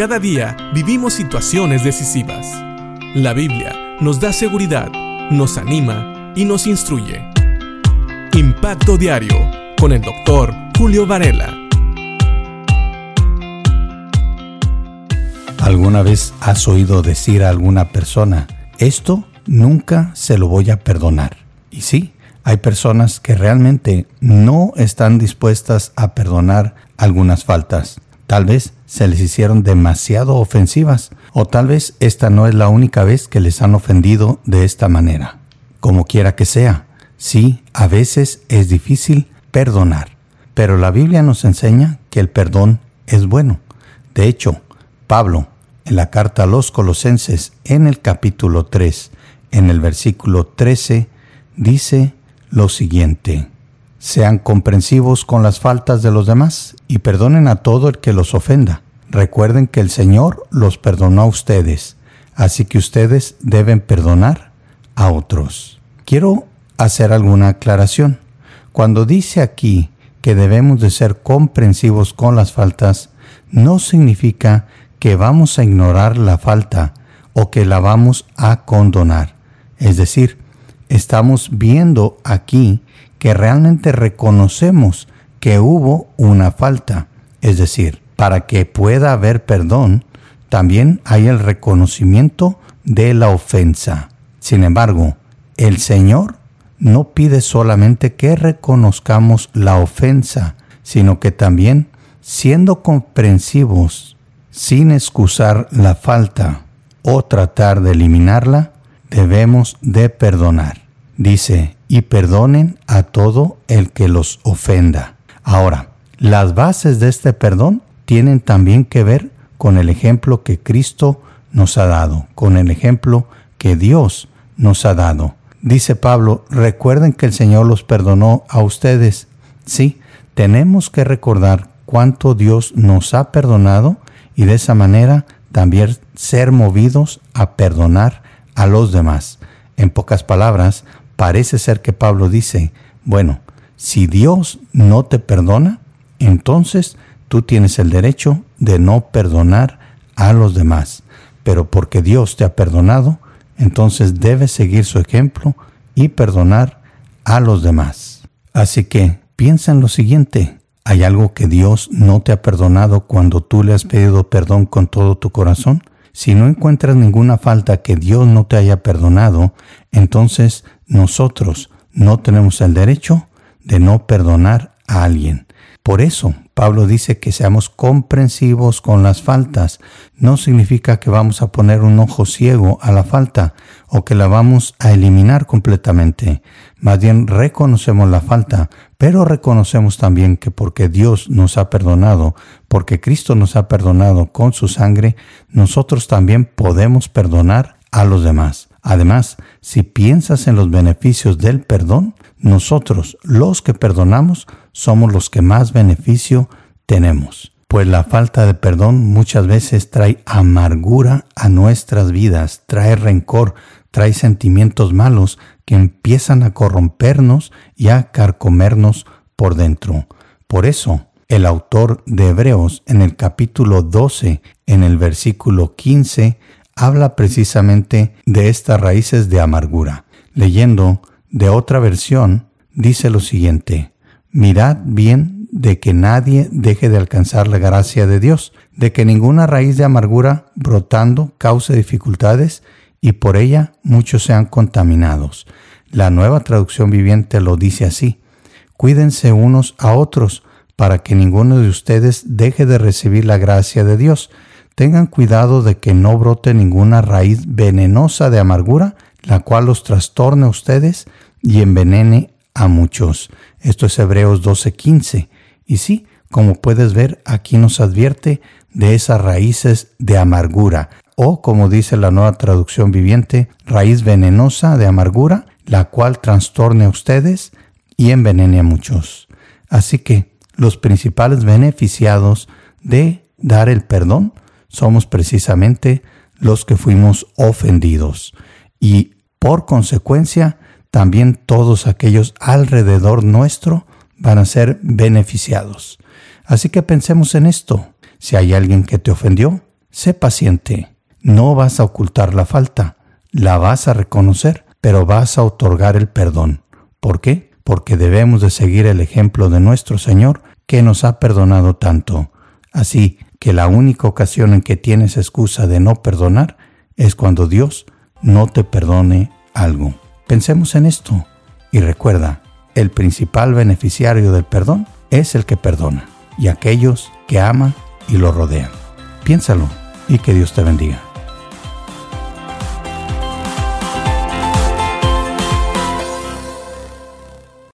Cada día vivimos situaciones decisivas. La Biblia nos da seguridad, nos anima y nos instruye. Impacto Diario con el doctor Julio Varela. ¿Alguna vez has oído decir a alguna persona, esto nunca se lo voy a perdonar? Y sí, hay personas que realmente no están dispuestas a perdonar algunas faltas. Tal vez se les hicieron demasiado ofensivas o tal vez esta no es la única vez que les han ofendido de esta manera. Como quiera que sea, sí, a veces es difícil perdonar, pero la Biblia nos enseña que el perdón es bueno. De hecho, Pablo, en la carta a los Colosenses, en el capítulo 3, en el versículo 13, dice lo siguiente. Sean comprensivos con las faltas de los demás y perdonen a todo el que los ofenda. Recuerden que el Señor los perdonó a ustedes, así que ustedes deben perdonar a otros. Quiero hacer alguna aclaración. Cuando dice aquí que debemos de ser comprensivos con las faltas, no significa que vamos a ignorar la falta o que la vamos a condonar. Es decir, estamos viendo aquí que realmente reconocemos que hubo una falta. Es decir, para que pueda haber perdón, también hay el reconocimiento de la ofensa. Sin embargo, el Señor no pide solamente que reconozcamos la ofensa, sino que también, siendo comprensivos, sin excusar la falta o tratar de eliminarla, debemos de perdonar. Dice, y perdonen a todo el que los ofenda. Ahora, las bases de este perdón tienen también que ver con el ejemplo que Cristo nos ha dado, con el ejemplo que Dios nos ha dado. Dice Pablo, recuerden que el Señor los perdonó a ustedes. Sí, tenemos que recordar cuánto Dios nos ha perdonado y de esa manera también ser movidos a perdonar a los demás. En pocas palabras, parece ser que Pablo dice, bueno, si Dios no te perdona, entonces tú tienes el derecho de no perdonar a los demás. Pero porque Dios te ha perdonado, entonces debes seguir su ejemplo y perdonar a los demás. Así que piensa en lo siguiente. ¿Hay algo que Dios no te ha perdonado cuando tú le has pedido perdón con todo tu corazón? Si no encuentras ninguna falta que Dios no te haya perdonado, entonces nosotros no tenemos el derecho de no perdonar a alguien. Por eso Pablo dice que seamos comprensivos con las faltas. No significa que vamos a poner un ojo ciego a la falta o que la vamos a eliminar completamente. Más bien reconocemos la falta, pero reconocemos también que porque Dios nos ha perdonado, porque Cristo nos ha perdonado con su sangre, nosotros también podemos perdonar a los demás. Además, si piensas en los beneficios del perdón, nosotros, los que perdonamos, somos los que más beneficio tenemos. Pues la falta de perdón muchas veces trae amargura a nuestras vidas, trae rencor, trae sentimientos malos que empiezan a corrompernos y a carcomernos por dentro. Por eso, el autor de Hebreos en el capítulo 12, en el versículo 15, habla precisamente de estas raíces de amargura. Leyendo de otra versión, dice lo siguiente, mirad bien de que nadie deje de alcanzar la gracia de Dios, de que ninguna raíz de amargura brotando cause dificultades y por ella muchos sean contaminados. La nueva traducción viviente lo dice así, cuídense unos a otros para que ninguno de ustedes deje de recibir la gracia de Dios. Tengan cuidado de que no brote ninguna raíz venenosa de amargura, la cual los trastorne a ustedes y envenene a muchos. Esto es Hebreos 12:15. Y sí, como puedes ver, aquí nos advierte de esas raíces de amargura, o como dice la nueva traducción viviente, raíz venenosa de amargura, la cual trastorne a ustedes y envenene a muchos. Así que los principales beneficiados de dar el perdón somos precisamente los que fuimos ofendidos y por consecuencia también todos aquellos alrededor nuestro van a ser beneficiados. Así que pensemos en esto. Si hay alguien que te ofendió, Sé paciente. No vas a ocultar la falta, la vas a reconocer, pero vas a otorgar el perdón. ¿Por qué? Porque debemos de seguir el ejemplo de nuestro Señor que nos ha perdonado tanto. Así que la única ocasión en que tienes excusa de no perdonar es cuando Dios no te perdone algo. Pensemos en esto y recuerda, el principal beneficiario del perdón es el que perdona y aquellos que ama y lo rodean. Piénsalo y que Dios te bendiga.